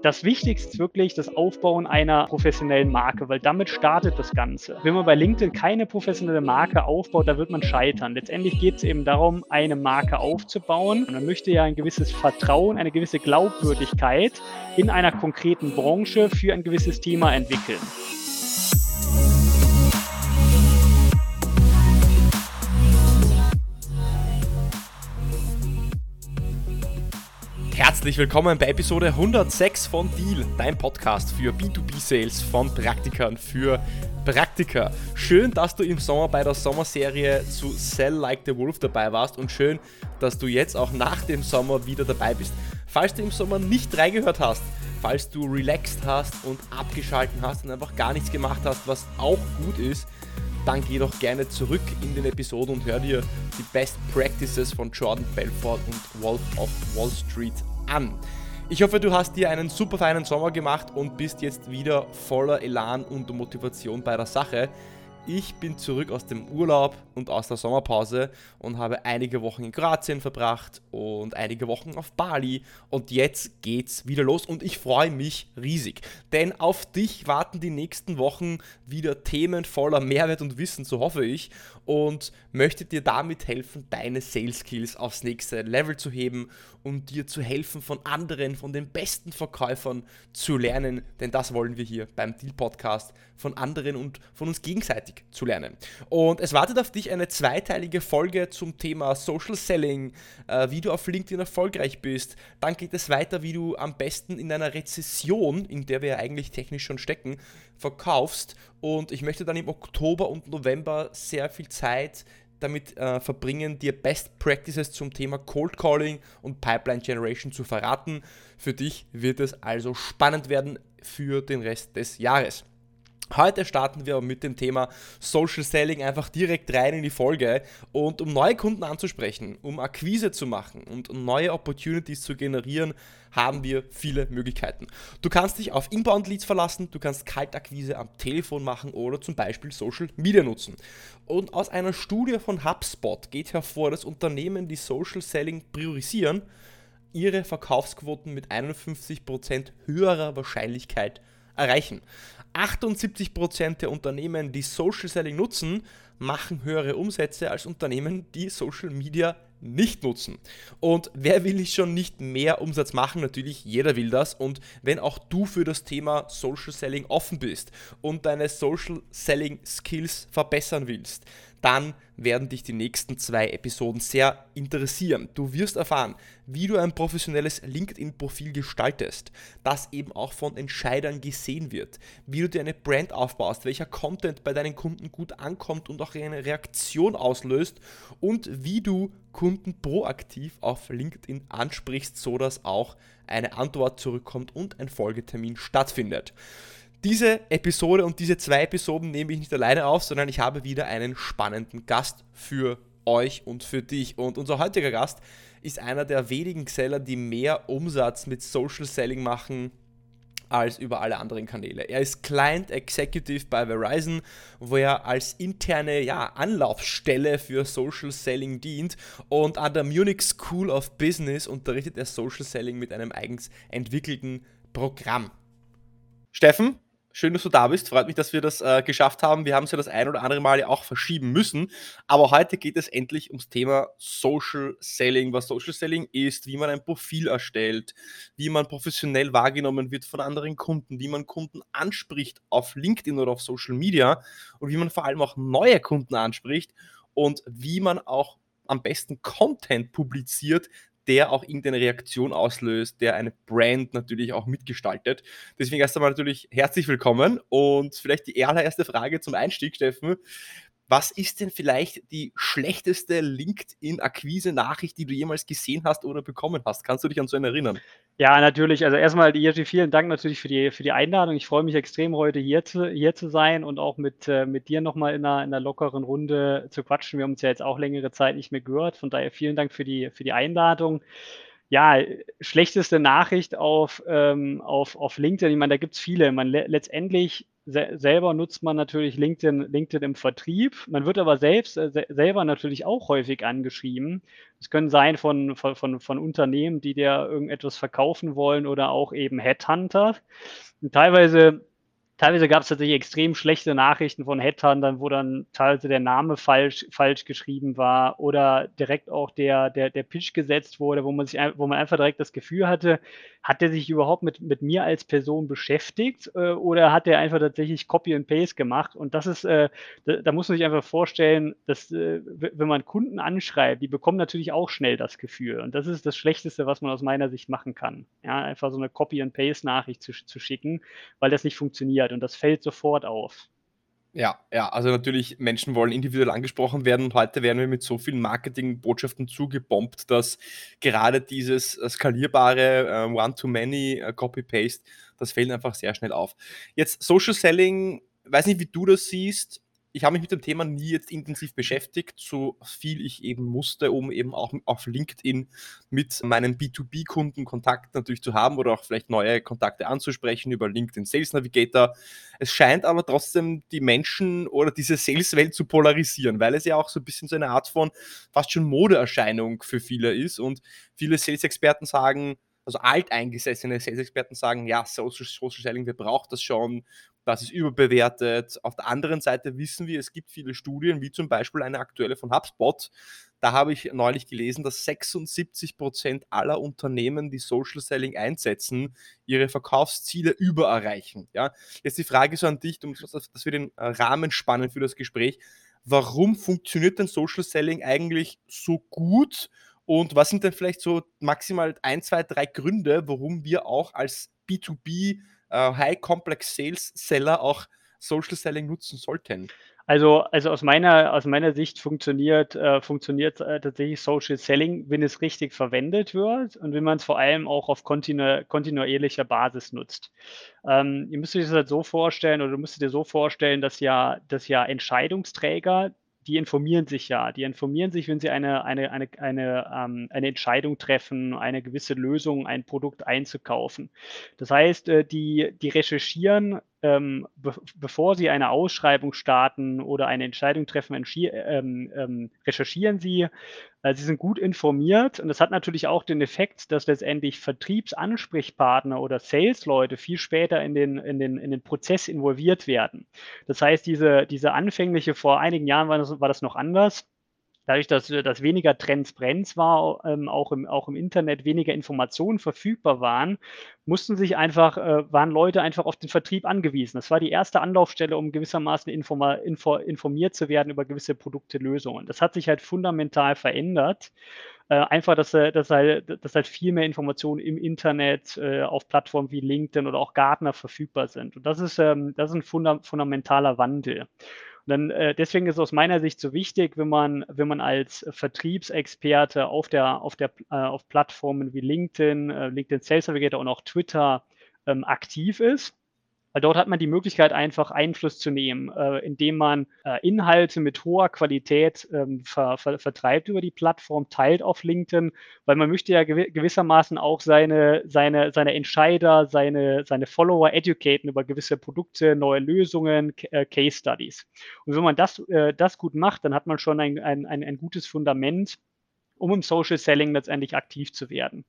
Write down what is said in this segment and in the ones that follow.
Das Wichtigste ist wirklich das Aufbauen einer professionellen Marke, weil damit startet das Ganze. Wenn man bei LinkedIn keine professionelle Marke aufbaut, da wird man scheitern. Letztendlich geht es eben darum, eine Marke aufzubauen. Und man möchte ja ein gewisses Vertrauen, eine gewisse Glaubwürdigkeit in einer konkreten Branche für ein gewisses Thema entwickeln. Herzlich willkommen bei Episode 106 von Deal, dein Podcast für B2B-Sales von Praktikern für Praktiker. Schön, dass du im Sommer bei der Sommerserie zu Sell Like the Wolf dabei warst und schön, dass du jetzt auch nach dem Sommer wieder dabei bist. Falls du im Sommer nicht reingehört hast, falls du relaxed hast und abgeschalten hast und einfach gar nichts gemacht hast, was auch gut ist, dann geh doch gerne zurück in den Episoden und hör dir die Best Practices von Jordan Belfort und Wolf of Wall Street an. Ich hoffe, du hast dir einen super feinen Sommer gemacht und bist jetzt wieder voller Elan und Motivation bei der Sache. Ich bin zurück aus dem Urlaub und aus der Sommerpause und habe einige Wochen in Kroatien verbracht und einige Wochen auf Bali. Und jetzt geht's wieder los und ich freue mich riesig. Denn auf dich warten die nächsten Wochen wieder Themen voller Mehrwert und Wissen, so hoffe ich. Und möchte dir damit helfen, deine Sales Skills aufs nächste Level zu heben und dir zu helfen, von anderen, von den besten Verkäufern zu lernen. Denn das wollen wir hier beim Deal Podcast von anderen und von uns gegenseitig zu lernen. Und es wartet auf dich eine zweiteilige Folge zum Thema Social Selling, äh, wie du auf LinkedIn erfolgreich bist. Dann geht es weiter, wie du am besten in einer Rezession, in der wir ja eigentlich technisch schon stecken, verkaufst. Und ich möchte dann im Oktober und November sehr viel Zeit damit äh, verbringen, dir Best Practices zum Thema Cold Calling und Pipeline Generation zu verraten. Für dich wird es also spannend werden für den Rest des Jahres. Heute starten wir mit dem Thema Social Selling einfach direkt rein in die Folge und um neue Kunden anzusprechen, um Akquise zu machen und neue Opportunities zu generieren, haben wir viele Möglichkeiten. Du kannst dich auf Inbound Leads verlassen, du kannst Kaltakquise am Telefon machen oder zum Beispiel Social Media nutzen. Und aus einer Studie von HubSpot geht hervor, dass Unternehmen, die Social Selling priorisieren, ihre Verkaufsquoten mit 51% höherer Wahrscheinlichkeit erreichen. 78% der Unternehmen, die Social Selling nutzen, machen höhere Umsätze als Unternehmen, die Social Media nicht nutzen. Und wer will ich schon nicht mehr Umsatz machen? Natürlich, jeder will das. Und wenn auch du für das Thema Social Selling offen bist und deine Social Selling Skills verbessern willst, dann werden dich die nächsten zwei Episoden sehr interessieren. Du wirst erfahren, wie du ein professionelles LinkedIn-Profil gestaltest, das eben auch von Entscheidern gesehen wird, wie du dir eine Brand aufbaust, welcher Content bei deinen Kunden gut ankommt und auch eine Reaktion auslöst und wie du Kunden proaktiv auf LinkedIn ansprichst, sodass auch eine Antwort zurückkommt und ein Folgetermin stattfindet. Diese Episode und diese zwei Episoden nehme ich nicht alleine auf, sondern ich habe wieder einen spannenden Gast für euch und für dich. Und unser heutiger Gast ist einer der wenigen Seller, die mehr Umsatz mit Social Selling machen als über alle anderen Kanäle. Er ist Client Executive bei Verizon, wo er als interne ja, Anlaufstelle für Social Selling dient und an der Munich School of Business unterrichtet er Social Selling mit einem eigens entwickelten Programm. Steffen, Schön, dass du da bist. Freut mich, dass wir das äh, geschafft haben. Wir haben es ja das ein oder andere Mal ja auch verschieben müssen. Aber heute geht es endlich ums Thema Social Selling. Was Social Selling ist, wie man ein Profil erstellt, wie man professionell wahrgenommen wird von anderen Kunden, wie man Kunden anspricht auf LinkedIn oder auf Social Media und wie man vor allem auch neue Kunden anspricht und wie man auch am besten Content publiziert, der auch irgendeine Reaktion auslöst, der eine Brand natürlich auch mitgestaltet. Deswegen erst einmal natürlich herzlich willkommen und vielleicht die allererste Frage zum Einstieg, Steffen. Was ist denn vielleicht die schlechteste LinkedIn-Akquise-Nachricht, die du jemals gesehen hast oder bekommen hast? Kannst du dich an so einen erinnern? Ja, natürlich. Also erstmal, Jerzy, vielen Dank natürlich für die, für die Einladung. Ich freue mich extrem, heute hier zu, hier zu sein und auch mit, äh, mit dir nochmal in einer, in einer lockeren Runde zu quatschen. Wir haben uns ja jetzt auch längere Zeit nicht mehr gehört. Von daher vielen Dank für die, für die Einladung. Ja, schlechteste Nachricht auf, ähm, auf, auf LinkedIn. Ich meine, da gibt es viele. Man, letztendlich se selber nutzt man natürlich LinkedIn, LinkedIn im Vertrieb. Man wird aber selbst äh, se selber natürlich auch häufig angeschrieben. Es können sein von, von, von, von Unternehmen, die dir irgendetwas verkaufen wollen oder auch eben Headhunter. Und teilweise teilweise gab es tatsächlich extrem schlechte Nachrichten von Headhuntern, wo dann teilweise der Name falsch, falsch geschrieben war oder direkt auch der, der, der Pitch gesetzt wurde, wo man sich, wo man einfach direkt das Gefühl hatte, hat der sich überhaupt mit, mit mir als Person beschäftigt äh, oder hat der einfach tatsächlich Copy and Paste gemacht? Und das ist, äh, da, da, muss man sich einfach vorstellen, dass äh, wenn man Kunden anschreibt, die bekommen natürlich auch schnell das Gefühl. Und das ist das Schlechteste, was man aus meiner Sicht machen kann. Ja, einfach so eine Copy and Paste Nachricht zu, zu schicken, weil das nicht funktioniert und das fällt sofort auf. Ja, ja, also natürlich, Menschen wollen individuell angesprochen werden und heute werden wir mit so vielen Marketingbotschaften zugebombt, dass gerade dieses äh, skalierbare äh, One-to-Many äh, Copy-Paste, das fällt einfach sehr schnell auf. Jetzt Social Selling, weiß nicht, wie du das siehst, ich habe mich mit dem Thema nie jetzt intensiv beschäftigt, so viel ich eben musste, um eben auch auf LinkedIn mit meinen B2B-Kunden Kontakt natürlich zu haben oder auch vielleicht neue Kontakte anzusprechen über LinkedIn Sales Navigator. Es scheint aber trotzdem die Menschen oder diese Sales-Welt zu polarisieren, weil es ja auch so ein bisschen so eine Art von fast schon Modeerscheinung für viele ist und viele Sales-Experten sagen, also alteingesessene Sales-Experten sagen, ja, Social, Social Selling, wir brauchen das schon, das ist überbewertet. Auf der anderen Seite wissen wir, es gibt viele Studien, wie zum Beispiel eine aktuelle von HubSpot. Da habe ich neulich gelesen, dass 76 Prozent aller Unternehmen, die Social Selling einsetzen, ihre Verkaufsziele übererreichen. Ja? Jetzt die Frage so an dich, dass wir den Rahmen spannen für das Gespräch. Warum funktioniert denn Social Selling eigentlich so gut? Und was sind denn vielleicht so maximal ein, zwei, drei Gründe, warum wir auch als B2B äh, High Complex Sales Seller auch Social Selling nutzen sollten? Also, also aus meiner, aus meiner Sicht funktioniert, äh, funktioniert äh, tatsächlich Social Selling, wenn es richtig verwendet wird und wenn man es vor allem auch auf kontinu kontinuierlicher Basis nutzt. Ähm, ihr müsst euch das halt so vorstellen oder du müsst dir so vorstellen, dass ja, dass ja Entscheidungsträger die informieren sich ja. Die informieren sich, wenn sie eine, eine, eine, eine, ähm, eine Entscheidung treffen, eine gewisse Lösung, ein Produkt einzukaufen. Das heißt, äh, die, die recherchieren ähm, be bevor Sie eine Ausschreibung starten oder eine Entscheidung treffen, ähm, ähm, recherchieren Sie. Äh, Sie sind gut informiert und das hat natürlich auch den Effekt, dass letztendlich Vertriebsansprechpartner oder Sales-Leute viel später in den, in, den, in den Prozess involviert werden. Das heißt, diese, diese anfängliche, vor einigen Jahren war das, war das noch anders dadurch, dass, dass weniger Transparenz war, ähm, auch, im, auch im Internet weniger Informationen verfügbar waren, mussten sich einfach, äh, waren Leute einfach auf den Vertrieb angewiesen. Das war die erste Anlaufstelle, um gewissermaßen informa, info, informiert zu werden über gewisse Produkte, Lösungen. Das hat sich halt fundamental verändert. Äh, einfach, dass, äh, dass, halt, dass halt viel mehr Informationen im Internet äh, auf Plattformen wie LinkedIn oder auch Gartner verfügbar sind. Und das ist, ähm, das ist ein funda fundamentaler Wandel dann, äh, deswegen ist es aus meiner Sicht so wichtig, wenn man, wenn man als Vertriebsexperte auf der, auf der, äh, auf Plattformen wie LinkedIn, äh, LinkedIn Sales Navigator und auch Twitter ähm, aktiv ist weil dort hat man die Möglichkeit, einfach Einfluss zu nehmen, äh, indem man äh, Inhalte mit hoher Qualität ähm, ver, ver, vertreibt über die Plattform, teilt auf LinkedIn, weil man möchte ja gew gewissermaßen auch seine, seine, seine Entscheider, seine, seine Follower educaten über gewisse Produkte, neue Lösungen, äh, Case Studies. Und wenn man das, äh, das gut macht, dann hat man schon ein, ein, ein, ein gutes Fundament, um im Social Selling letztendlich aktiv zu werden.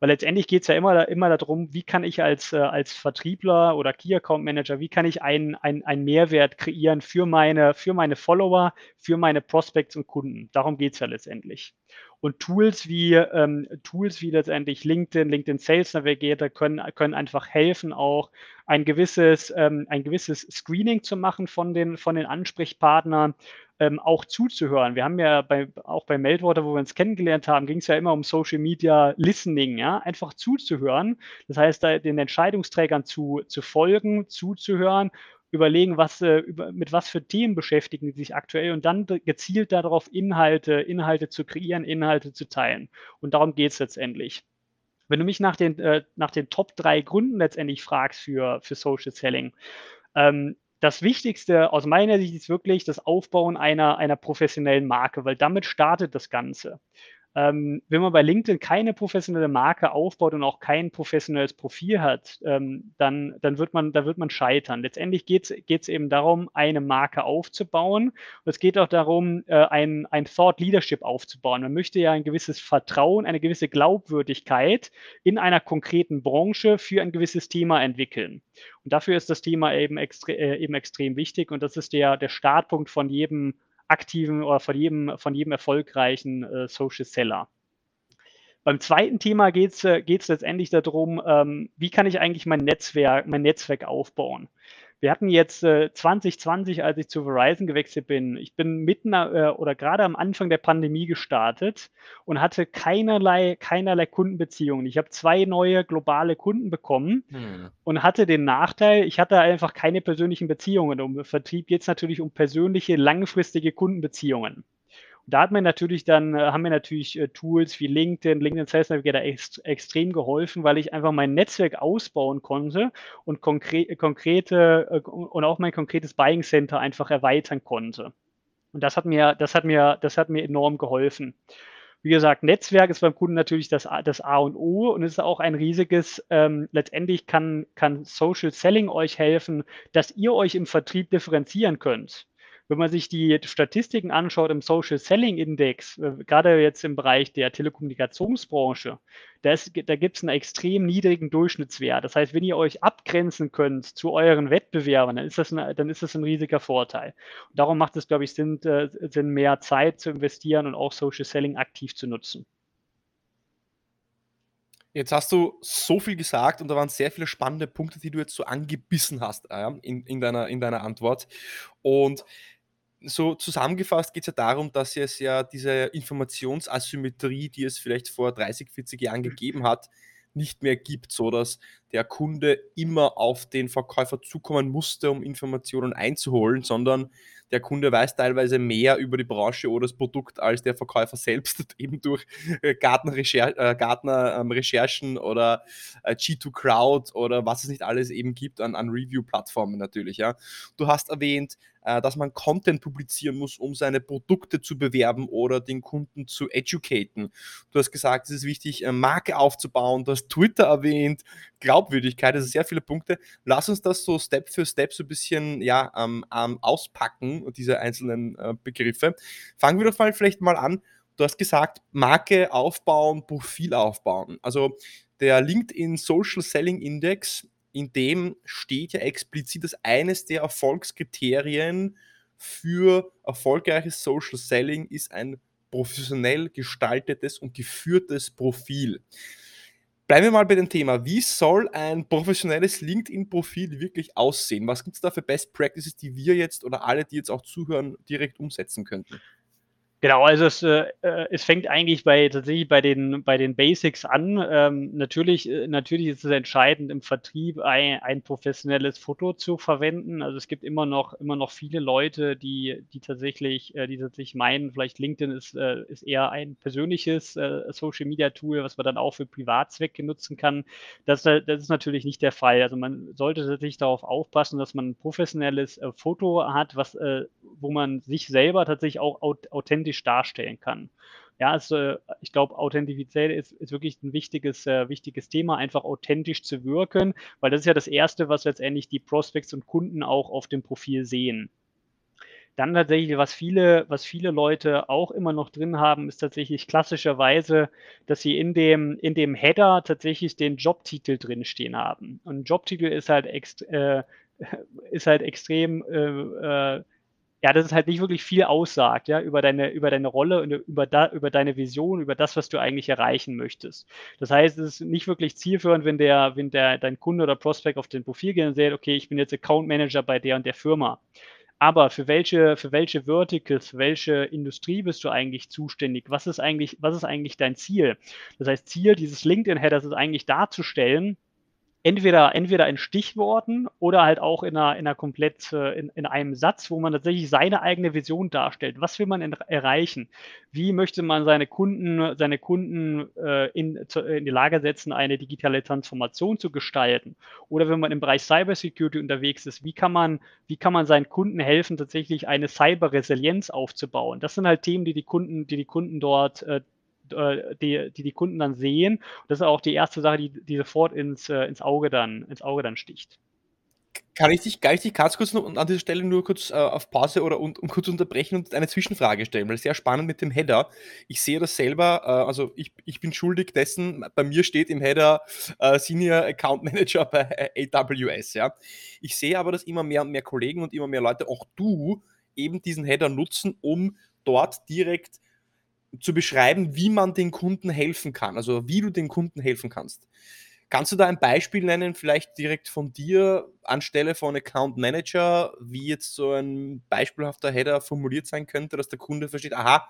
Weil letztendlich geht es ja immer, immer darum, wie kann ich als, äh, als Vertriebler oder Key Account Manager, wie kann ich einen ein Mehrwert kreieren für meine, für meine Follower, für meine Prospects und Kunden. Darum geht es ja letztendlich. Und Tools wie, ähm, Tools wie letztendlich LinkedIn, LinkedIn Sales Navigator können, können einfach helfen, auch ein gewisses, ähm, ein gewisses Screening zu machen von den, von den Ansprechpartnern, ähm, auch zuzuhören. Wir haben ja bei, auch bei Meltwater, wo wir uns kennengelernt haben, ging es ja immer um Social Media Listening, ja, einfach zuzuhören. Das heißt, da den Entscheidungsträgern zu, zu folgen, zuzuhören überlegen, was, äh, mit was für Themen beschäftigen sie sich aktuell und dann gezielt darauf Inhalte, Inhalte zu kreieren, Inhalte zu teilen. Und darum geht es letztendlich. Wenn du mich nach den, äh, nach den Top drei Gründen letztendlich fragst für, für Social Selling, ähm, das Wichtigste aus meiner Sicht ist wirklich das Aufbauen einer, einer professionellen Marke, weil damit startet das Ganze. Ähm, wenn man bei LinkedIn keine professionelle Marke aufbaut und auch kein professionelles Profil hat, ähm, dann, dann, wird man, da wird man scheitern. Letztendlich geht es eben darum, eine Marke aufzubauen. Und es geht auch darum, äh, ein, ein Thought Leadership aufzubauen. Man möchte ja ein gewisses Vertrauen, eine gewisse Glaubwürdigkeit in einer konkreten Branche für ein gewisses Thema entwickeln. Und dafür ist das Thema eben, extre äh, eben extrem wichtig. Und das ist der, der Startpunkt von jedem aktiven oder von jedem, von jedem erfolgreichen äh, Social Seller. Beim zweiten Thema geht es äh, letztendlich darum, ähm, wie kann ich eigentlich mein Netzwerk, mein Netzwerk aufbauen. Wir hatten jetzt äh, 2020, als ich zu Verizon gewechselt bin, ich bin mitten äh, oder gerade am Anfang der Pandemie gestartet und hatte keinerlei, keinerlei Kundenbeziehungen. Ich habe zwei neue globale Kunden bekommen hm. und hatte den Nachteil, ich hatte einfach keine persönlichen Beziehungen. Um Vertrieb geht es natürlich um persönliche, langfristige Kundenbeziehungen da hat man natürlich dann, äh, haben mir natürlich äh, Tools wie LinkedIn, LinkedIn Sales Navigator ex extrem geholfen, weil ich einfach mein Netzwerk ausbauen konnte und konkre konkrete äh, und auch mein konkretes Buying Center einfach erweitern konnte. Und das hat mir, das hat mir, das hat mir enorm geholfen. Wie gesagt, Netzwerk ist beim Kunden natürlich das, das A und O und es ist auch ein riesiges, ähm, letztendlich kann, kann Social Selling euch helfen, dass ihr euch im Vertrieb differenzieren könnt. Wenn man sich die Statistiken anschaut im Social Selling Index, äh, gerade jetzt im Bereich der Telekommunikationsbranche, da, da gibt es einen extrem niedrigen Durchschnittswert. Das heißt, wenn ihr euch abgrenzen könnt zu euren Wettbewerbern, dann ist das, ein, dann ist das ein riesiger Vorteil. Und darum macht es, glaube ich, Sinn, äh, Sinn, mehr Zeit zu investieren und auch Social Selling aktiv zu nutzen. Jetzt hast du so viel gesagt und da waren sehr viele spannende Punkte, die du jetzt so angebissen hast äh, in, in, deiner, in deiner Antwort. Und so zusammengefasst geht es ja darum, dass es ja diese Informationsasymmetrie, die es vielleicht vor 30, 40 Jahren gegeben hat, nicht mehr gibt, so dass der Kunde immer auf den Verkäufer zukommen musste, um Informationen einzuholen, sondern der Kunde weiß teilweise mehr über die Branche oder das Produkt als der Verkäufer selbst, eben durch äh, Gartner-Recherchen ähm, oder äh, G2 Crowd oder was es nicht alles eben gibt an, an Review-Plattformen natürlich. Ja. Du hast erwähnt, äh, dass man Content publizieren muss, um seine Produkte zu bewerben oder den Kunden zu educaten. Du hast gesagt, es ist wichtig, Marke aufzubauen. Du hast Twitter erwähnt, Glaubwürdigkeit, also sehr viele Punkte. Lass uns das so Step für Step so ein bisschen ja, ähm, ähm, auspacken, diese einzelnen äh, Begriffe. Fangen wir doch mal vielleicht mal an. Du hast gesagt, Marke aufbauen, Profil aufbauen. Also der LinkedIn Social Selling Index, in dem steht ja explizit, dass eines der Erfolgskriterien für erfolgreiches Social Selling ist ein professionell gestaltetes und geführtes Profil. Bleiben wir mal bei dem Thema. Wie soll ein professionelles LinkedIn-Profil wirklich aussehen? Was gibt es da für Best Practices, die wir jetzt oder alle, die jetzt auch zuhören, direkt umsetzen könnten? Genau, also es, äh, äh, es fängt eigentlich bei tatsächlich bei den bei den Basics an. Ähm, natürlich, äh, natürlich ist es entscheidend im Vertrieb ein, ein professionelles Foto zu verwenden. Also es gibt immer noch immer noch viele Leute, die die tatsächlich äh, die tatsächlich meinen, vielleicht LinkedIn ist äh, ist eher ein persönliches äh, Social Media Tool, was man dann auch für Privatzwecke nutzen kann. Das, das ist natürlich nicht der Fall. Also man sollte tatsächlich darauf aufpassen, dass man ein professionelles Foto hat, was wo man sich selber tatsächlich auch authentisch authentisch darstellen kann. Ja, also ich glaube, Authentizität ist, ist, wirklich ein wichtiges, äh, wichtiges Thema, einfach authentisch zu wirken, weil das ist ja das Erste, was letztendlich die Prospects und Kunden auch auf dem Profil sehen. Dann tatsächlich, was viele, was viele Leute auch immer noch drin haben, ist tatsächlich klassischerweise, dass sie in dem, in dem Header tatsächlich den Jobtitel drinstehen haben. Und Jobtitel ist halt, ext, äh, ist halt extrem äh, äh ja, dass es halt nicht wirklich viel aussagt, ja, über deine, über deine Rolle und über, da, über deine Vision, über das, was du eigentlich erreichen möchtest. Das heißt, es ist nicht wirklich zielführend, wenn der, wenn der, dein Kunde oder Prospect auf den Profil geht und sagt, okay, ich bin jetzt Account Manager bei der und der Firma. Aber für welche, für welche Verticals, für welche Industrie bist du eigentlich zuständig? Was ist eigentlich, was ist eigentlich dein Ziel? Das heißt, Ziel dieses LinkedIn-Headers ist eigentlich darzustellen, entweder, entweder in Stichworten oder halt auch in einer, in einer komplett, äh, in, in einem Satz, wo man tatsächlich seine eigene Vision darstellt. Was will man erreichen? Wie möchte man seine Kunden, seine Kunden äh, in, zu, in die Lage setzen, eine digitale Transformation zu gestalten? Oder wenn man im Bereich Cybersecurity unterwegs ist, wie kann man, wie kann man seinen Kunden helfen, tatsächlich eine Cyberresilienz aufzubauen? Das sind halt Themen, die die Kunden, die die Kunden dort äh, die, die die Kunden dann sehen. Das ist auch die erste Sache, die, die sofort ins, äh, ins, Auge dann, ins Auge dann sticht. Kann ich dich, kann ich dich ganz kurz an dieser Stelle nur kurz äh, auf Pause oder um, um, kurz unterbrechen und eine Zwischenfrage stellen, weil sehr spannend mit dem Header. Ich sehe das selber, äh, also ich, ich bin schuldig dessen, bei mir steht im Header äh, Senior Account Manager bei AWS. Ja. Ich sehe aber, dass immer mehr und mehr Kollegen und immer mehr Leute, auch du, eben diesen Header nutzen, um dort direkt zu beschreiben, wie man den Kunden helfen kann, also wie du den Kunden helfen kannst. Kannst du da ein Beispiel nennen, vielleicht direkt von dir anstelle von Account Manager, wie jetzt so ein beispielhafter Header formuliert sein könnte, dass der Kunde versteht, aha,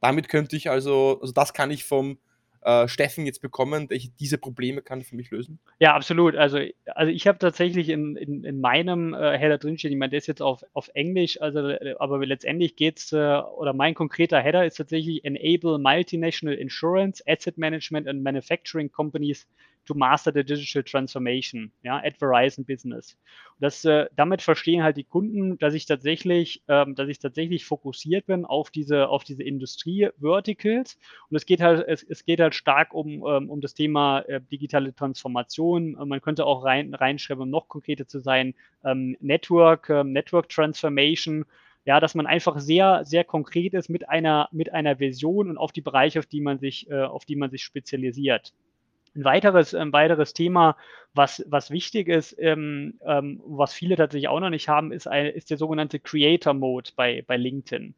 damit könnte ich also, also das kann ich vom äh, Steffen jetzt bekommen, welche diese Probleme kann für mich lösen? Ja, absolut. Also, also ich habe tatsächlich in, in, in meinem äh, Header drinstehen, ich meine, der ist jetzt auf, auf Englisch, also äh, aber letztendlich geht es, äh, oder mein konkreter Header ist tatsächlich Enable Multinational Insurance, Asset Management and Manufacturing Companies to master the digital transformation, ja, at Verizon Business. Und das, äh, damit verstehen halt die Kunden, dass ich tatsächlich, ähm, dass ich tatsächlich fokussiert bin auf diese, auf diese Industrie-Verticals. Und es geht halt, es, es geht halt stark um, ähm, um das Thema äh, digitale Transformation. Man könnte auch rein, reinschreiben, um noch konkreter zu sein, ähm, Network, ähm, Network Transformation ja, dass man einfach sehr, sehr konkret ist mit einer, mit einer Vision und auf die Bereiche, auf die man sich, äh, auf die man sich spezialisiert. Ein weiteres, ein weiteres Thema, was, was wichtig ist, ähm, ähm, was viele tatsächlich auch noch nicht haben, ist, ein, ist der sogenannte Creator Mode bei, bei LinkedIn.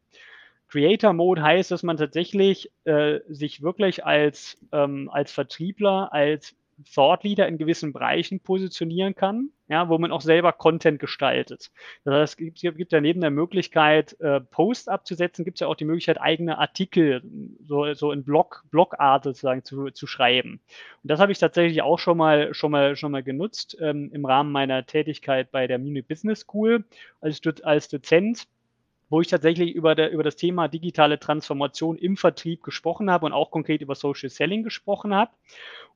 Creator Mode heißt, dass man tatsächlich äh, sich wirklich als, ähm, als Vertriebler, als Thought Leader in gewissen Bereichen positionieren kann, ja, wo man auch selber Content gestaltet. Das heißt, es gibt, gibt ja neben der Möglichkeit, äh, Post abzusetzen, gibt es ja auch die Möglichkeit, eigene Artikel so, so in Blog, Blogart sozusagen zu, zu schreiben. Und das habe ich tatsächlich auch schon mal, schon mal, schon mal genutzt ähm, im Rahmen meiner Tätigkeit bei der Munich Business School als, als Dozent wo ich tatsächlich über, der, über das Thema digitale Transformation im Vertrieb gesprochen habe und auch konkret über Social Selling gesprochen habe.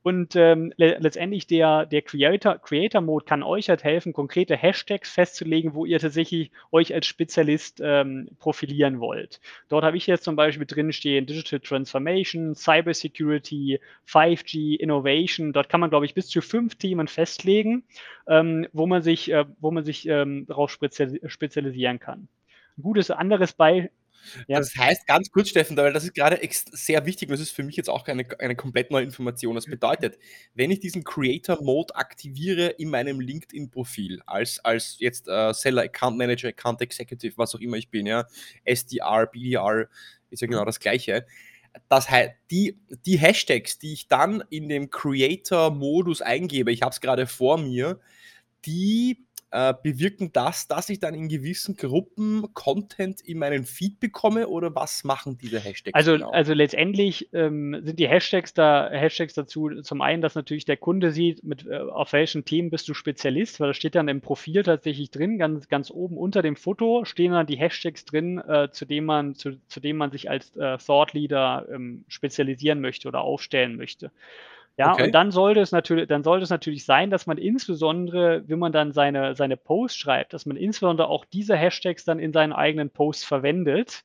Und ähm, le letztendlich der, der Creator, Creator Mode kann euch halt helfen, konkrete Hashtags festzulegen, wo ihr tatsächlich euch als Spezialist ähm, profilieren wollt. Dort habe ich jetzt zum Beispiel drinstehen Digital Transformation, Cyber Security, 5G, Innovation. Dort kann man, glaube ich, bis zu fünf Themen festlegen, ähm, wo man sich, äh, sich ähm, darauf spezialisieren kann. Ein gutes anderes Beispiel. Ja. Das heißt ganz kurz, Steffen, weil das ist gerade sehr wichtig und das ist für mich jetzt auch eine, eine komplett neue Information. Das bedeutet, wenn ich diesen Creator Mode aktiviere in meinem LinkedIn-Profil, als, als jetzt äh, Seller, Account Manager, Account Executive, was auch immer ich bin, ja, SDR, BDR, ist ja genau das Gleiche. Das heißt, die, die Hashtags, die ich dann in dem Creator-Modus eingebe, ich habe es gerade vor mir, die äh, bewirken das, dass ich dann in gewissen Gruppen Content in meinen Feed bekomme oder was machen diese Hashtags? Also, genau? also letztendlich ähm, sind die Hashtags da Hashtags dazu zum einen, dass natürlich der Kunde sieht, mit äh, auf welchen Themen bist du Spezialist, weil das steht dann im Profil tatsächlich drin, ganz, ganz oben unter dem Foto stehen dann die Hashtags drin, äh, zu dem man, zu, zu dem man sich als äh, Thought Leader ähm, spezialisieren möchte oder aufstellen möchte. Ja, okay. und dann sollte es natürlich, dann sollte es natürlich sein, dass man insbesondere, wenn man dann seine, seine Posts schreibt, dass man insbesondere auch diese Hashtags dann in seinen eigenen Posts verwendet,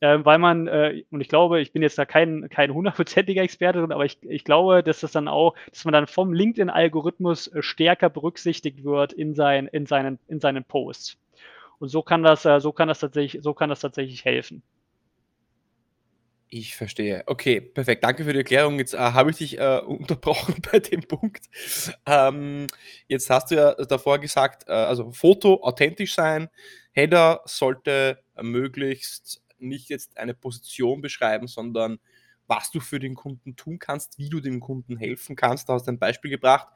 äh, weil man, äh, und ich glaube, ich bin jetzt da kein, kein hundertprozentiger Experte drin, aber ich, ich glaube, dass das dann auch, dass man dann vom LinkedIn-Algorithmus äh, stärker berücksichtigt wird in, sein, in, seinen, in seinen Posts. Und so kann das, äh, so kann das tatsächlich, so kann das tatsächlich helfen. Ich verstehe. Okay, perfekt. Danke für die Erklärung. Jetzt äh, habe ich dich äh, unterbrochen bei dem Punkt. Ähm, jetzt hast du ja davor gesagt, äh, also Foto authentisch sein, Header sollte möglichst nicht jetzt eine Position beschreiben, sondern was du für den Kunden tun kannst, wie du dem Kunden helfen kannst. Du hast ein Beispiel gebracht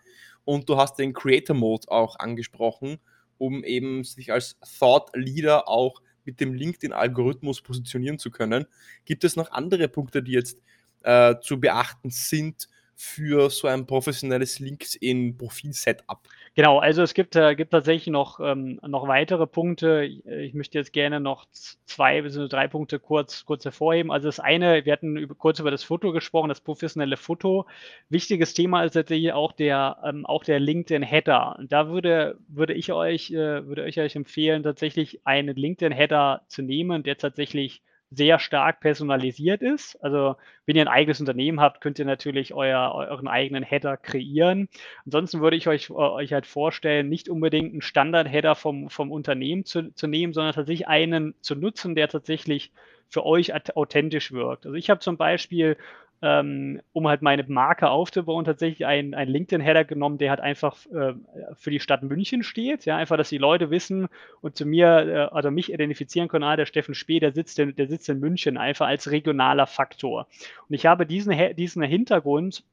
und du hast den Creator Mode auch angesprochen, um eben sich als Thought Leader auch mit dem LinkedIn-Algorithmus positionieren zu können. Gibt es noch andere Punkte, die jetzt äh, zu beachten sind für so ein professionelles LinkedIn-Profil-Setup? Genau, also es gibt, äh, gibt tatsächlich noch, ähm, noch weitere Punkte. Ich, möchte jetzt gerne noch zwei bis drei Punkte kurz, kurz hervorheben. Also das eine, wir hatten über, kurz über das Foto gesprochen, das professionelle Foto. Wichtiges Thema ist tatsächlich auch der, ähm, auch der LinkedIn-Header. Da würde, würde ich euch, äh, würde ich euch empfehlen, tatsächlich einen LinkedIn-Header zu nehmen, der tatsächlich sehr stark personalisiert ist. Also wenn ihr ein eigenes Unternehmen habt, könnt ihr natürlich euer, euren eigenen Header kreieren. Ansonsten würde ich euch, euch halt vorstellen, nicht unbedingt einen Standard-Header vom, vom Unternehmen zu, zu nehmen, sondern tatsächlich einen zu nutzen, der tatsächlich für euch authentisch wirkt. Also ich habe zum Beispiel ähm, um halt meine Marke aufzubauen, tatsächlich einen, einen LinkedIn-Header genommen, der halt einfach äh, für die Stadt München steht. Ja, einfach, dass die Leute wissen und zu mir, äh, also mich identifizieren können, ah, der Steffen Spee, der sitzt in, der sitzt in München, einfach als regionaler Faktor. Und ich habe diesen, diesen Hintergrund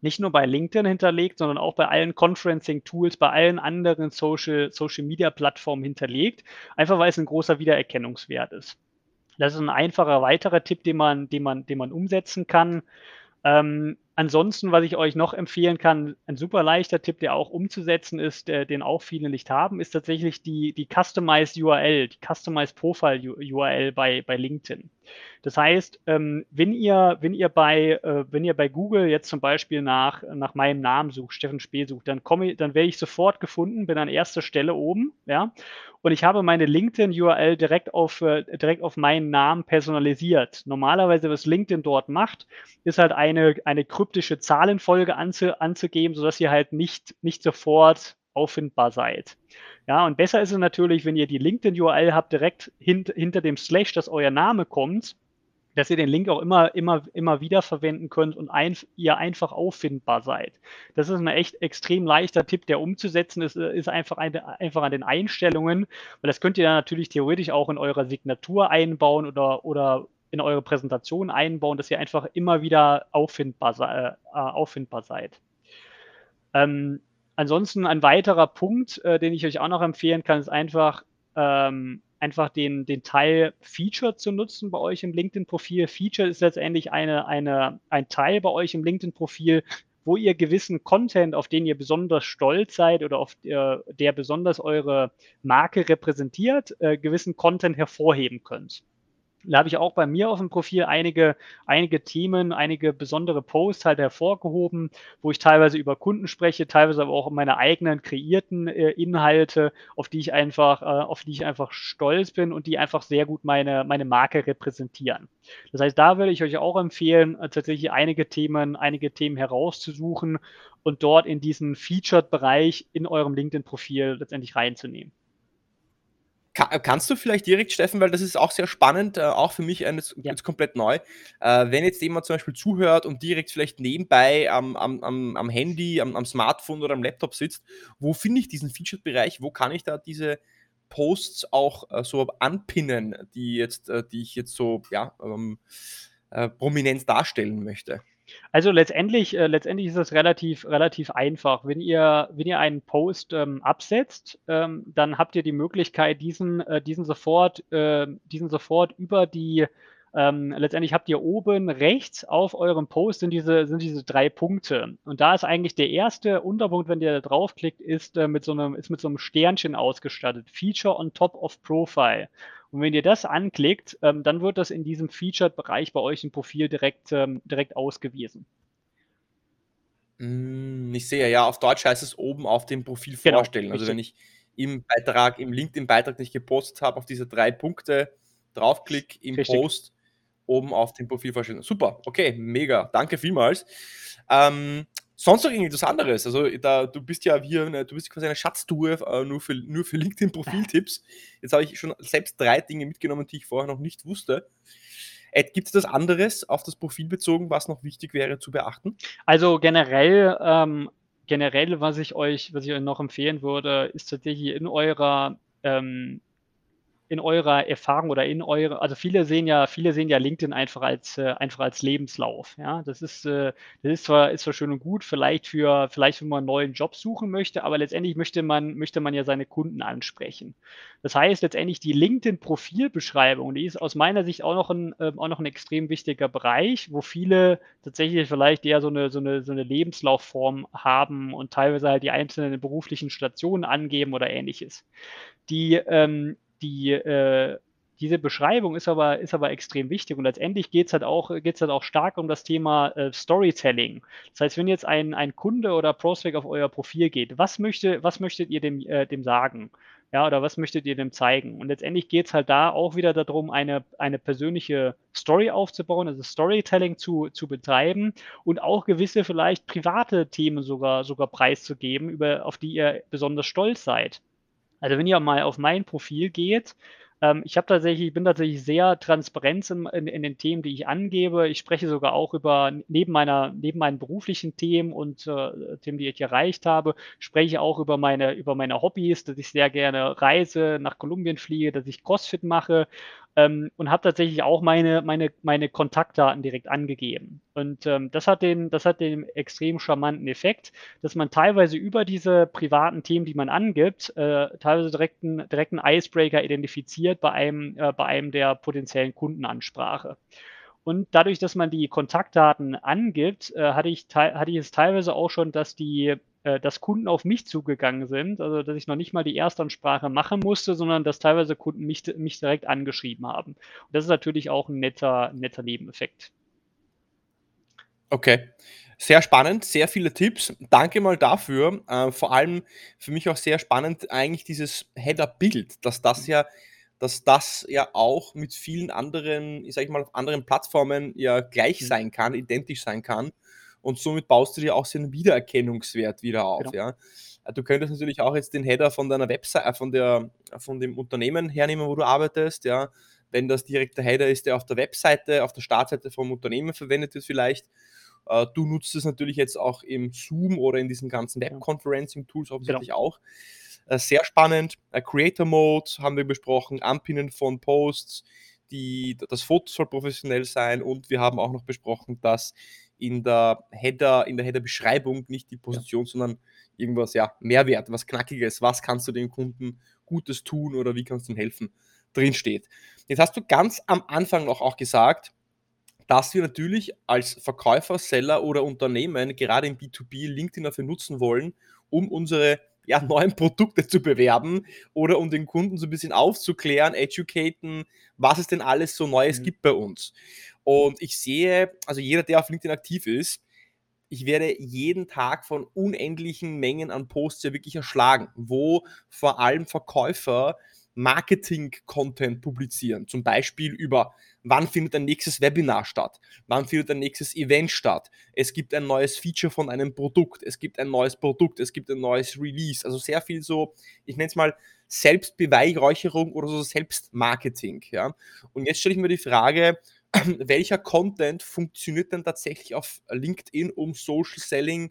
nicht nur bei LinkedIn hinterlegt, sondern auch bei allen Conferencing-Tools, bei allen anderen Social, Social hinterlegt, einfach weil es ein großer Wiedererkennungswert ist. Das ist ein einfacher weiterer Tipp, den man, den man, den man umsetzen kann. Ähm, ansonsten, was ich euch noch empfehlen kann, ein super leichter Tipp, der auch umzusetzen ist, der, den auch viele nicht haben, ist tatsächlich die, die Customized URL, die Customized Profile URL bei, bei LinkedIn. Das heißt, ähm, wenn ihr, wenn ihr bei, äh, wenn ihr bei Google jetzt zum Beispiel nach, nach meinem Namen sucht, Steffen Spee sucht, dann dann werde ich sofort gefunden, bin an erster Stelle oben, ja. Und ich habe meine LinkedIn-URL direkt auf, äh, direkt auf meinen Namen personalisiert. Normalerweise, was LinkedIn dort macht, ist halt eine, eine kryptische Zahlenfolge anzu, anzugeben, sodass ihr halt nicht, nicht sofort auffindbar seid. Ja, und besser ist es natürlich, wenn ihr die LinkedIn-URL habt, direkt hint, hinter dem Slash, dass euer Name kommt, dass ihr den Link auch immer, immer, immer wieder verwenden könnt und ein, ihr einfach auffindbar seid. Das ist ein echt extrem leichter Tipp, der umzusetzen ist, ist einfach, eine, einfach an den Einstellungen, weil das könnt ihr dann natürlich theoretisch auch in eurer Signatur einbauen oder, oder in eure Präsentation einbauen, dass ihr einfach immer wieder auffindbar, äh, auffindbar seid. Ähm, Ansonsten ein weiterer Punkt, äh, den ich euch auch noch empfehlen kann, ist einfach, ähm, einfach den, den Teil Feature zu nutzen bei euch im LinkedIn-Profil. Feature ist letztendlich eine, eine, ein Teil bei euch im LinkedIn-Profil, wo ihr gewissen Content, auf den ihr besonders stolz seid oder auf der, der besonders eure Marke repräsentiert, äh, gewissen Content hervorheben könnt. Da habe ich auch bei mir auf dem Profil einige, einige Themen, einige besondere Posts halt hervorgehoben, wo ich teilweise über Kunden spreche, teilweise aber auch meine eigenen kreierten äh, Inhalte, auf die ich einfach, äh, auf die ich einfach stolz bin und die einfach sehr gut meine, meine Marke repräsentieren. Das heißt, da würde ich euch auch empfehlen, äh, tatsächlich einige Themen, einige Themen herauszusuchen und dort in diesen Featured-Bereich in eurem LinkedIn-Profil letztendlich reinzunehmen. Kannst du vielleicht direkt, Steffen, weil das ist auch sehr spannend, äh, auch für mich eines, ja. jetzt komplett neu. Äh, wenn jetzt jemand zum Beispiel zuhört und direkt vielleicht nebenbei am, am, am, am Handy, am, am, Smartphone oder am Laptop sitzt, wo finde ich diesen Featured-Bereich? Wo kann ich da diese Posts auch äh, so anpinnen, die jetzt, äh, die ich jetzt so ja, ähm, äh, prominent darstellen möchte? Also letztendlich, äh, letztendlich ist es relativ, relativ einfach. Wenn ihr, wenn ihr einen Post ähm, absetzt, ähm, dann habt ihr die Möglichkeit, diesen, äh, diesen sofort, äh, diesen sofort über die ähm, letztendlich habt ihr oben rechts auf eurem Post sind diese, sind diese drei Punkte. Und da ist eigentlich der erste Unterpunkt, wenn ihr da draufklickt, ist, äh, mit so einem, ist mit so einem Sternchen ausgestattet. Feature on top of Profile. Und wenn ihr das anklickt, ähm, dann wird das in diesem Featured-Bereich bei euch im Profil direkt, ähm, direkt ausgewiesen. Mm, ich sehe ja, auf Deutsch heißt es oben auf dem Profil genau, vorstellen. Also wenn ich im Beitrag, im LinkedIn-Beitrag, den ich gepostet habe, auf diese drei Punkte draufklicke im richtig. Post, oben auf dem Profil vorstellen. Super, okay, mega, danke vielmals. Ähm, sonst noch irgendwas anderes? Also da, du bist ja hier, eine, du bist quasi eine Schatztour äh, nur für, nur für LinkedIn-Profiltipps. Jetzt habe ich schon selbst drei Dinge mitgenommen, die ich vorher noch nicht wusste. Ed, gibt es das anderes auf das Profil bezogen, was noch wichtig wäre zu beachten? Also generell, ähm, generell, was ich euch, was ich euch noch empfehlen würde, ist tatsächlich in eurer ähm, in eurer Erfahrung oder in eure, also viele sehen ja, viele sehen ja LinkedIn einfach als äh, einfach als Lebenslauf. Ja, das ist, äh, das ist zwar, ist zwar schön und gut, vielleicht für, vielleicht wenn man einen neuen Job suchen möchte, aber letztendlich möchte man, möchte man ja seine Kunden ansprechen. Das heißt letztendlich die LinkedIn-Profilbeschreibung, die ist aus meiner Sicht auch noch ein, äh, auch noch ein extrem wichtiger Bereich, wo viele tatsächlich vielleicht eher so eine, so eine, so eine Lebenslaufform haben und teilweise halt die einzelnen beruflichen Stationen angeben oder ähnliches. Die ähm, die, äh, diese Beschreibung ist aber, ist aber extrem wichtig und letztendlich geht es halt, auch, halt auch stark um das Thema äh, Storytelling. Das heißt, wenn jetzt ein, ein Kunde oder Prospect auf euer Profil geht, was, möchte, was möchtet ihr dem, äh, dem sagen? Ja, oder was möchtet ihr dem zeigen? Und letztendlich geht es halt da auch wieder darum, eine, eine persönliche Story aufzubauen, also Storytelling zu, zu betreiben und auch gewisse vielleicht private Themen sogar, sogar preiszugeben, über, auf die ihr besonders stolz seid. Also wenn ihr mal auf mein Profil geht, ähm, ich habe tatsächlich, bin tatsächlich sehr transparent in, in, in, den Themen, die ich angebe. Ich spreche sogar auch über neben meiner, neben meinen beruflichen Themen und äh, Themen, die ich erreicht habe, spreche ich auch über meine, über meine Hobbys, dass ich sehr gerne reise, nach Kolumbien fliege, dass ich CrossFit mache ähm, und habe tatsächlich auch meine, meine, meine Kontaktdaten direkt angegeben. Und ähm, das, hat den, das hat den extrem charmanten Effekt, dass man teilweise über diese privaten Themen, die man angibt, äh, teilweise direkt einen, direkt einen Icebreaker identifiziert bei einem, äh, bei einem der potenziellen Kundenansprache. Und dadurch, dass man die Kontaktdaten angibt, äh, hatte, ich hatte ich es teilweise auch schon, dass die äh, dass Kunden auf mich zugegangen sind, also dass ich noch nicht mal die Erstansprache machen musste, sondern dass teilweise Kunden mich, mich direkt angeschrieben haben. Und das ist natürlich auch ein netter, netter Nebeneffekt. Okay. Sehr spannend, sehr viele Tipps. Danke mal dafür. Äh, vor allem für mich auch sehr spannend eigentlich dieses Header-Bild, dass das ja, dass das ja auch mit vielen anderen, ich sage mal, auf anderen Plattformen ja gleich mhm. sein kann, identisch sein kann und somit baust du dir auch so einen Wiedererkennungswert wieder auf. Genau. Ja. Äh, du könntest natürlich auch jetzt den Header von deiner Website, äh, von, der, von dem Unternehmen hernehmen, wo du arbeitest, ja. Wenn das direkt der Header ist, der auf der Webseite, auf der Startseite vom Unternehmen verwendet wird, vielleicht. Äh, du nutzt es natürlich jetzt auch im Zoom oder in diesen ganzen Web-Conferencing-Tools offensichtlich genau. auch. Sehr spannend. Creator Mode haben wir besprochen, Anpinnen von Posts, die, das Foto soll professionell sein und wir haben auch noch besprochen, dass in der Header, in der Header-Beschreibung nicht die Position, ja. sondern irgendwas, ja, Mehrwert, was Knackiges, was kannst du dem Kunden Gutes tun oder wie kannst du ihm helfen, drin steht. Jetzt hast du ganz am Anfang noch auch gesagt, dass wir natürlich als Verkäufer, Seller oder Unternehmen gerade im B2B LinkedIn dafür nutzen wollen, um unsere ja, neuen Produkte zu bewerben oder um den Kunden so ein bisschen aufzuklären, educaten, was es denn alles so Neues mhm. gibt bei uns. Und ich sehe, also jeder, der auf LinkedIn aktiv ist, ich werde jeden Tag von unendlichen Mengen an Posts ja wirklich erschlagen, wo vor allem Verkäufer Marketing-Content publizieren. Zum Beispiel über, wann findet ein nächstes Webinar statt? Wann findet ein nächstes Event statt? Es gibt ein neues Feature von einem Produkt. Es gibt ein neues Produkt. Es gibt ein neues Release. Also sehr viel so, ich nenne es mal Selbstbeweihräucherung oder so Selbstmarketing. Ja? Und jetzt stelle ich mir die Frage, welcher Content funktioniert denn tatsächlich auf LinkedIn, um Social Selling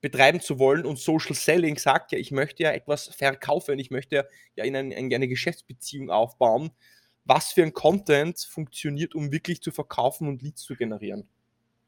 betreiben zu wollen? Und Social Selling sagt ja, ich möchte ja etwas verkaufen, ich möchte ja in, ein, in eine Geschäftsbeziehung aufbauen. Was für ein Content funktioniert, um wirklich zu verkaufen und Leads zu generieren?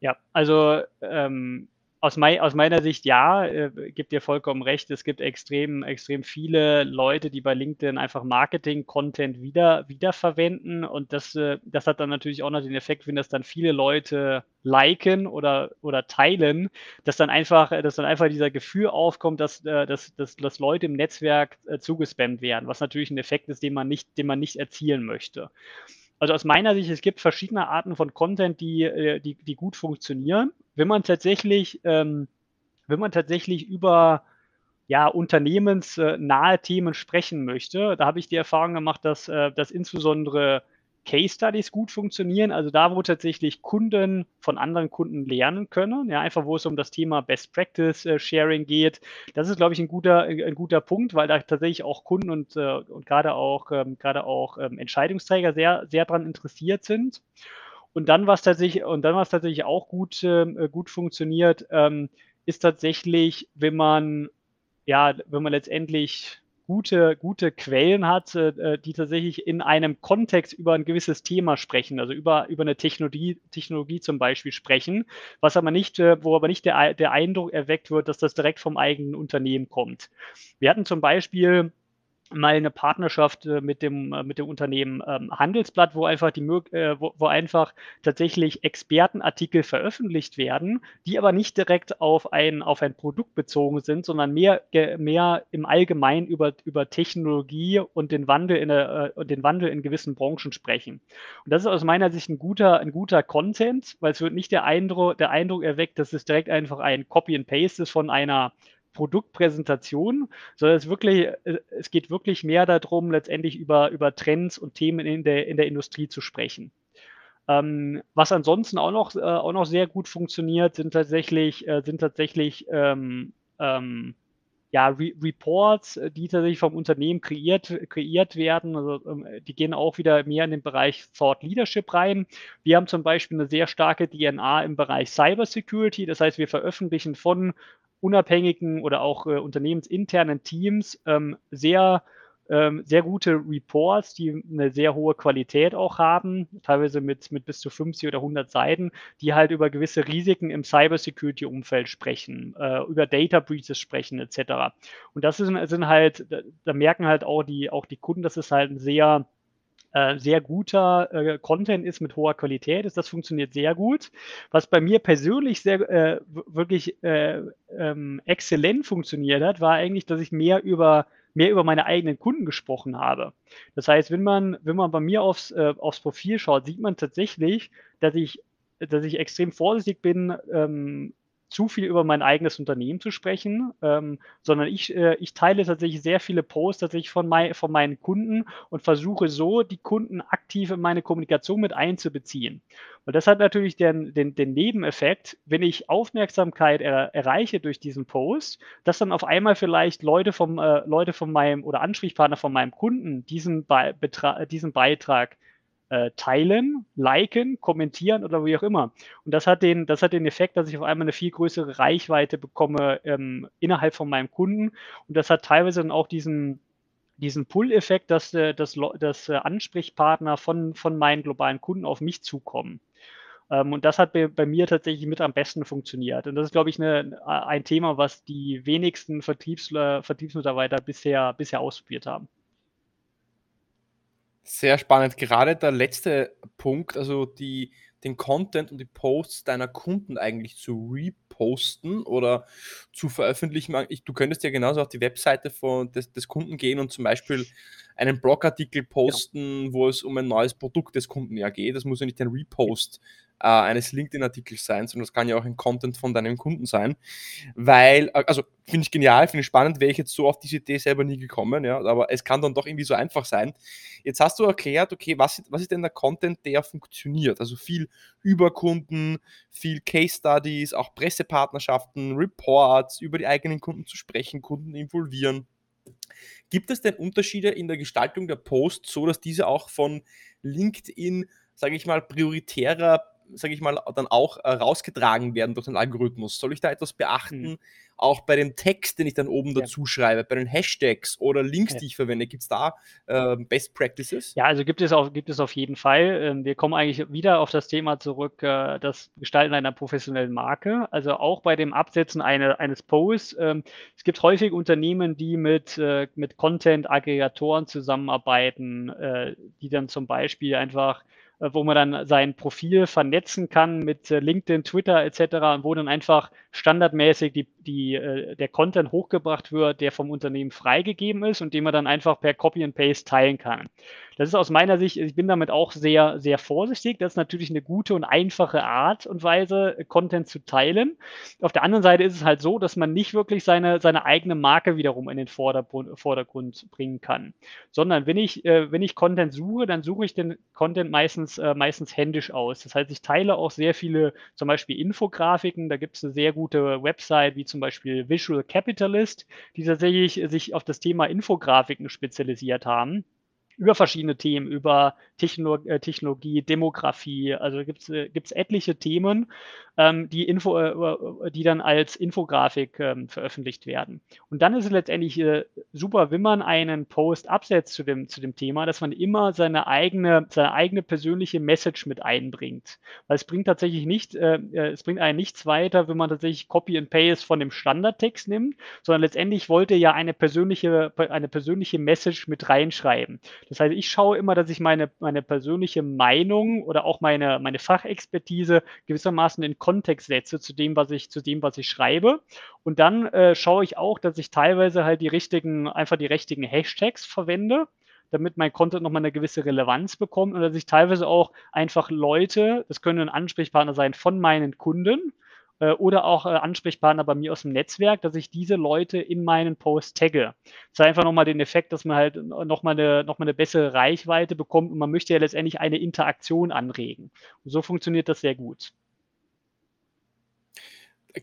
Ja, also ähm, aus, mein, aus, meiner Sicht ja, äh, gibt dir vollkommen recht. Es gibt extrem, extrem viele Leute, die bei LinkedIn einfach Marketing-Content wieder, wiederverwenden. Und das, äh, das hat dann natürlich auch noch den Effekt, wenn das dann viele Leute liken oder, oder teilen, dass dann einfach, dass dann einfach dieser Gefühl aufkommt, dass, äh, dass, dass, dass Leute im Netzwerk äh, zugespammt werden, was natürlich ein Effekt ist, den man nicht, den man nicht erzielen möchte. Also aus meiner Sicht, es gibt verschiedene Arten von Content, die, äh, die, die gut funktionieren. Wenn man tatsächlich, ähm, wenn man tatsächlich über ja, unternehmensnahe Themen sprechen möchte, da habe ich die Erfahrung gemacht, dass, äh, dass insbesondere Case Studies gut funktionieren, also da, wo tatsächlich Kunden von anderen Kunden lernen können, ja, einfach wo es um das Thema Best Practice äh, Sharing geht. Das ist, glaube ich, ein guter, ein guter Punkt, weil da tatsächlich auch Kunden und, äh, und gerade auch, ähm, gerade auch ähm, Entscheidungsträger sehr, sehr daran interessiert sind. Und dann, was tatsächlich, und dann, was tatsächlich auch gut, äh, gut funktioniert, ähm, ist tatsächlich, wenn man, ja, wenn man letztendlich gute, gute Quellen hat, äh, die tatsächlich in einem Kontext über ein gewisses Thema sprechen, also über, über eine Technologie, Technologie zum Beispiel sprechen, was aber nicht, äh, wo aber nicht der, der Eindruck erweckt wird, dass das direkt vom eigenen Unternehmen kommt. Wir hatten zum Beispiel mal eine Partnerschaft äh, mit dem, äh, mit dem Unternehmen ähm, Handelsblatt, wo einfach die äh, wo, wo einfach tatsächlich Expertenartikel veröffentlicht werden, die aber nicht direkt auf ein, auf ein Produkt bezogen sind, sondern mehr, mehr im Allgemeinen über, über Technologie und den Wandel in äh, den Wandel in gewissen Branchen sprechen. Und das ist aus meiner Sicht ein guter, ein guter Content, weil es wird nicht der Eindruck, der Eindruck erweckt, dass es direkt einfach ein Copy and Paste ist von einer Produktpräsentation, sondern es, wirklich, äh, es geht wirklich mehr darum, letztendlich über, über Trends und Themen in der, in der Industrie zu sprechen. Ähm, was ansonsten auch noch, äh, auch noch sehr gut funktioniert, sind tatsächlich, äh, sind tatsächlich ähm, ähm, ja, Re Reports, äh, die tatsächlich vom Unternehmen kreiert, kreiert werden. Also, ähm, die gehen auch wieder mehr in den Bereich Thought Leadership rein. Wir haben zum Beispiel eine sehr starke DNA im Bereich Cyber Security. Das heißt, wir veröffentlichen von unabhängigen oder auch äh, unternehmensinternen Teams ähm, sehr ähm, sehr gute Reports, die eine sehr hohe Qualität auch haben, teilweise mit, mit bis zu 50 oder 100 Seiten, die halt über gewisse Risiken im Cybersecurity-Umfeld sprechen, äh, über Data Breaches sprechen etc. Und das sind, sind halt, da, da, merken halt auch die, auch die Kunden, dass es halt ein sehr äh, sehr guter äh, Content ist mit hoher Qualität ist. Das funktioniert sehr gut. Was bei mir persönlich sehr äh, wirklich äh, ähm, exzellent funktioniert hat, war eigentlich, dass ich mehr über mehr über meine eigenen Kunden gesprochen habe. Das heißt, wenn man, wenn man bei mir aufs, äh, aufs Profil schaut, sieht man tatsächlich, dass ich, dass ich extrem vorsichtig bin, ähm, zu viel über mein eigenes Unternehmen zu sprechen, ähm, sondern ich, äh, ich teile tatsächlich sehr viele Posts tatsächlich von, mein, von meinen Kunden und versuche so, die Kunden aktiv in meine Kommunikation mit einzubeziehen. Und das hat natürlich den, den, den Nebeneffekt, wenn ich Aufmerksamkeit er, erreiche durch diesen Post, dass dann auf einmal vielleicht Leute vom, äh, Leute von meinem oder Ansprechpartner von meinem Kunden diesen, Be diesen Beitrag äh, teilen, liken, kommentieren oder wie auch immer. Und das hat den, das hat den Effekt, dass ich auf einmal eine viel größere Reichweite bekomme ähm, innerhalb von meinem Kunden. Und das hat teilweise dann auch diesen, diesen Pull-Effekt, dass, äh, dass, dass äh, Ansprechpartner von, von meinen globalen Kunden auf mich zukommen. Ähm, und das hat bei, mir tatsächlich mit am besten funktioniert. Und das ist, glaube ich, eine, ein Thema, was die wenigsten Vertriebs, äh, Vertriebsmitarbeiter bisher, bisher ausprobiert haben. Sehr spannend. Gerade der letzte Punkt, also die, den Content und die Posts deiner Kunden eigentlich zu reposten oder zu veröffentlichen. Ich, du könntest ja genauso auf die Webseite von, des, des Kunden gehen und zum Beispiel einen Blogartikel posten, ja. wo es um ein neues Produkt des Kunden ja geht. Das muss ja nicht ein Repost äh, eines LinkedIn-Artikels sein, sondern das kann ja auch ein Content von deinem Kunden sein. Weil, äh, also finde ich genial, finde ich spannend, wäre ich jetzt so auf diese Idee selber nie gekommen, ja, aber es kann dann doch irgendwie so einfach sein. Jetzt hast du erklärt, okay, was, was ist denn der Content, der funktioniert? Also viel über Kunden, viel Case Studies, auch Pressepartnerschaften, Reports, über die eigenen Kunden zu sprechen, Kunden involvieren. Gibt es denn Unterschiede in der Gestaltung der Posts, so dass diese auch von LinkedIn, sage ich mal, prioritärer sage ich mal, dann auch äh, rausgetragen werden durch den Algorithmus? Soll ich da etwas beachten? Mhm. Auch bei dem Text, den ich dann oben ja. dazu schreibe, bei den Hashtags oder Links, ja. die ich verwende, gibt es da äh, Best Practices? Ja, also gibt es, auf, gibt es auf jeden Fall. Ähm, wir kommen eigentlich wieder auf das Thema zurück, äh, das Gestalten einer professionellen Marke. Also auch bei dem Absetzen eine, eines Posts. Ähm, es gibt häufig Unternehmen, die mit, äh, mit Content-Aggregatoren zusammenarbeiten, äh, die dann zum Beispiel einfach wo man dann sein Profil vernetzen kann mit äh, LinkedIn, Twitter etc., wo dann einfach standardmäßig die, die, äh, der Content hochgebracht wird, der vom Unternehmen freigegeben ist und den man dann einfach per Copy and Paste teilen kann. Das ist aus meiner Sicht, ich bin damit auch sehr, sehr vorsichtig. Das ist natürlich eine gute und einfache Art und Weise, Content zu teilen. Auf der anderen Seite ist es halt so, dass man nicht wirklich seine, seine eigene Marke wiederum in den Vordergrund, Vordergrund bringen kann. Sondern wenn ich, äh, wenn ich Content suche, dann suche ich den Content meistens, äh, meistens händisch aus. Das heißt, ich teile auch sehr viele, zum Beispiel Infografiken. Da gibt es eine sehr gute Website, wie zum Beispiel Visual Capitalist, die tatsächlich sich auf das Thema Infografiken spezialisiert haben über verschiedene Themen, über Techno äh, Technologie, Demografie. Also gibt es äh, etliche Themen, ähm, die, Info, äh, die dann als Infografik ähm, veröffentlicht werden. Und dann ist es letztendlich äh, super, wenn man einen Post absetzt zu dem, zu dem Thema, dass man immer seine eigene, seine eigene persönliche Message mit einbringt. Weil es bringt tatsächlich nicht, äh, äh, es bringt einen nichts weiter, wenn man tatsächlich Copy and Paste von dem Standardtext nimmt, sondern letztendlich wollte ja eine persönliche, eine persönliche Message mit reinschreiben. Das heißt, ich schaue immer, dass ich meine, meine persönliche Meinung oder auch meine, meine Fachexpertise gewissermaßen in Kontext setze zu dem, was ich, zu dem, was ich schreibe. Und dann äh, schaue ich auch, dass ich teilweise halt die richtigen, einfach die richtigen Hashtags verwende damit mein Content nochmal eine gewisse Relevanz bekommt und dass ich teilweise auch einfach Leute, das können Ansprechpartner sein von meinen Kunden, äh, oder auch äh, Ansprechpartner bei mir aus dem Netzwerk, dass ich diese Leute in meinen Post tagge. Das hat einfach nochmal den Effekt, dass man halt nochmal eine, noch eine bessere Reichweite bekommt und man möchte ja letztendlich eine Interaktion anregen. Und so funktioniert das sehr gut.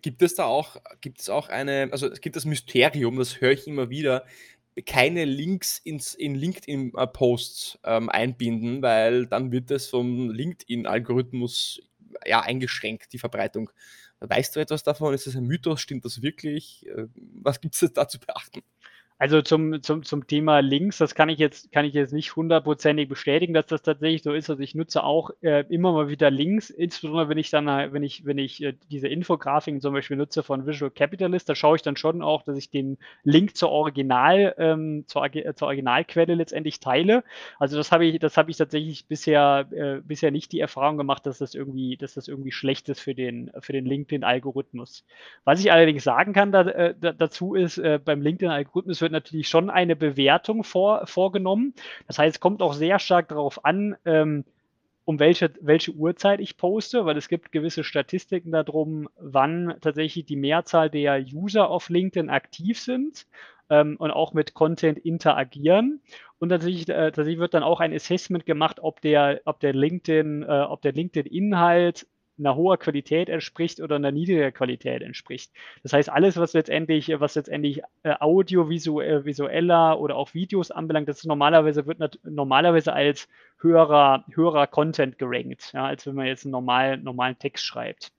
Gibt es da auch, gibt es auch eine, also es gibt das Mysterium, das höre ich immer wieder, keine Links ins, in LinkedIn-Posts ähm, einbinden, weil dann wird es vom LinkedIn-Algorithmus ja, eingeschränkt, die Verbreitung. Weißt du etwas davon? Ist das ein Mythos? Stimmt das wirklich? Äh, was gibt es da zu beachten? Also zum, zum, zum Thema Links, das kann ich jetzt, kann ich jetzt nicht hundertprozentig bestätigen, dass das tatsächlich so ist. Also ich nutze auch äh, immer mal wieder Links, insbesondere wenn ich dann, wenn ich, wenn ich äh, diese Infografiken zum Beispiel nutze von Visual Capitalist, da schaue ich dann schon auch, dass ich den Link zur Original, ähm, zur, äh, zur Originalquelle letztendlich teile. Also das habe ich, das habe ich tatsächlich bisher, äh, bisher nicht die Erfahrung gemacht, dass das irgendwie, dass das irgendwie schlecht ist für den, für den LinkedIn-Algorithmus. Was ich allerdings sagen kann da, äh, da, dazu ist, äh, beim LinkedIn-Algorithmus wird wird natürlich schon eine Bewertung vor, vorgenommen. Das heißt, es kommt auch sehr stark darauf an, ähm, um welche, welche Uhrzeit ich poste, weil es gibt gewisse Statistiken darum, wann tatsächlich die Mehrzahl der User auf LinkedIn aktiv sind ähm, und auch mit Content interagieren. Und tatsächlich, äh, tatsächlich wird dann auch ein Assessment gemacht, ob der, ob der LinkedIn, äh, ob der LinkedIn-Inhalt einer hoher Qualität entspricht oder einer niedriger Qualität entspricht. Das heißt, alles, was letztendlich, was letztendlich äh, audiovisueller oder auch Videos anbelangt, das normalerweise wird normalerweise als höherer, höherer Content gerankt, ja, als wenn man jetzt einen normalen, normalen Text schreibt.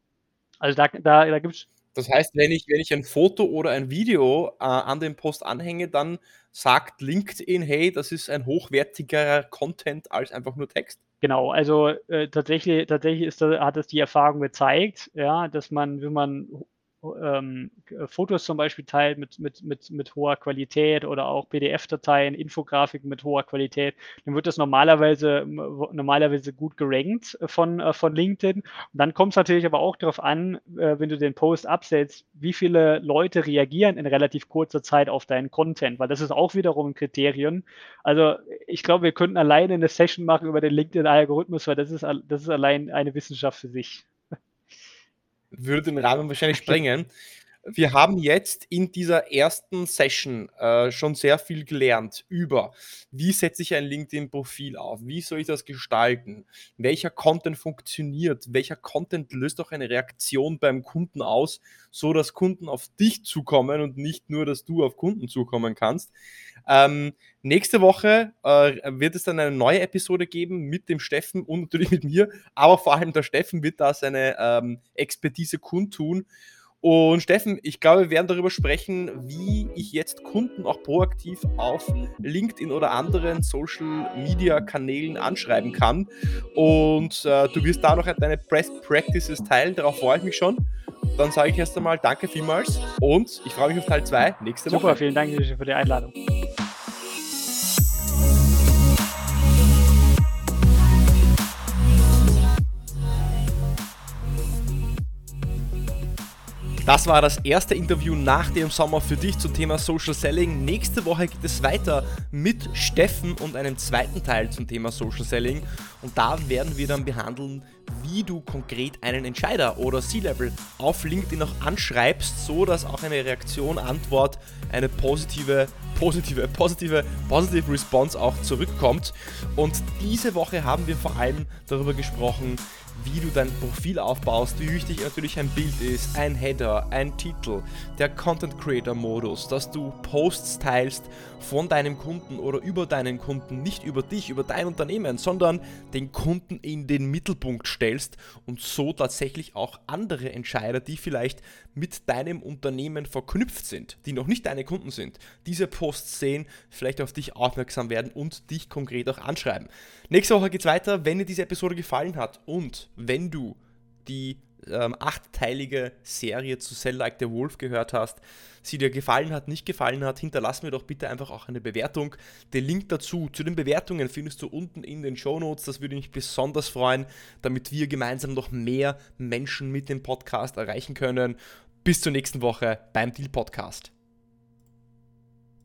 Also da, da, da gibt es das heißt, wenn ich, wenn ich ein Foto oder ein Video äh, an den Post anhänge, dann sagt LinkedIn, hey, das ist ein hochwertigerer Content als einfach nur Text. Genau, also äh, tatsächlich, tatsächlich ist, hat es die Erfahrung gezeigt, ja, dass man, wenn man ähm, Fotos zum Beispiel teilt mit, mit, mit, mit hoher Qualität oder auch PDF-Dateien, Infografiken mit hoher Qualität, dann wird das normalerweise, normalerweise gut gerankt von, äh, von LinkedIn. Und dann kommt es natürlich aber auch darauf an, äh, wenn du den Post absetzt, wie viele Leute reagieren in relativ kurzer Zeit auf deinen Content, weil das ist auch wiederum ein Kriterium. Also ich glaube, wir könnten alleine eine Session machen über den LinkedIn-Algorithmus, weil das ist, das ist allein eine Wissenschaft für sich würde den Rahmen wahrscheinlich sprengen. Wir haben jetzt in dieser ersten Session äh, schon sehr viel gelernt über, wie setze ich ein LinkedIn-Profil auf, wie soll ich das gestalten, welcher Content funktioniert, welcher Content löst auch eine Reaktion beim Kunden aus, so dass Kunden auf dich zukommen und nicht nur, dass du auf Kunden zukommen kannst. Ähm, nächste Woche äh, wird es dann eine neue Episode geben mit dem Steffen und natürlich mit mir, aber vor allem der Steffen wird da seine ähm, Expertise kundtun. Und Steffen, ich glaube, wir werden darüber sprechen, wie ich jetzt Kunden auch proaktiv auf LinkedIn oder anderen Social Media Kanälen anschreiben kann. Und äh, du wirst da noch deine Best Practices teilen, darauf freue ich mich schon. Dann sage ich erst einmal danke vielmals und ich freue mich auf Teil 2 nächste Woche. Super, vielen Dank für die Einladung. Das war das erste Interview nach dem Sommer für dich zum Thema Social Selling. Nächste Woche geht es weiter mit Steffen und einem zweiten Teil zum Thema Social Selling. Und da werden wir dann behandeln, wie du konkret einen Entscheider oder C-Level auf LinkedIn auch anschreibst, so dass auch eine Reaktion, Antwort, eine positive, positive, positive, positive Response auch zurückkommt. Und diese Woche haben wir vor allem darüber gesprochen, wie du dein Profil aufbaust, wie wichtig natürlich ein Bild ist, ein Header, ein Titel, der Content Creator Modus, dass du Posts teilst von deinem Kunden oder über deinen Kunden, nicht über dich, über dein Unternehmen, sondern den Kunden in den Mittelpunkt stellst und so tatsächlich auch andere Entscheider, die vielleicht mit deinem Unternehmen verknüpft sind, die noch nicht deine Kunden sind, diese Posts sehen, vielleicht auf dich aufmerksam werden und dich konkret auch anschreiben. Nächste Woche geht es weiter. Wenn dir diese Episode gefallen hat und wenn du die ähm, achtteilige Serie zu Sell Like the Wolf gehört hast, sie dir gefallen hat, nicht gefallen hat, hinterlass mir doch bitte einfach auch eine Bewertung. Den Link dazu, zu den Bewertungen findest du unten in den Show Notes. Das würde mich besonders freuen, damit wir gemeinsam noch mehr Menschen mit dem Podcast erreichen können. Bis zur nächsten Woche beim Deal Podcast.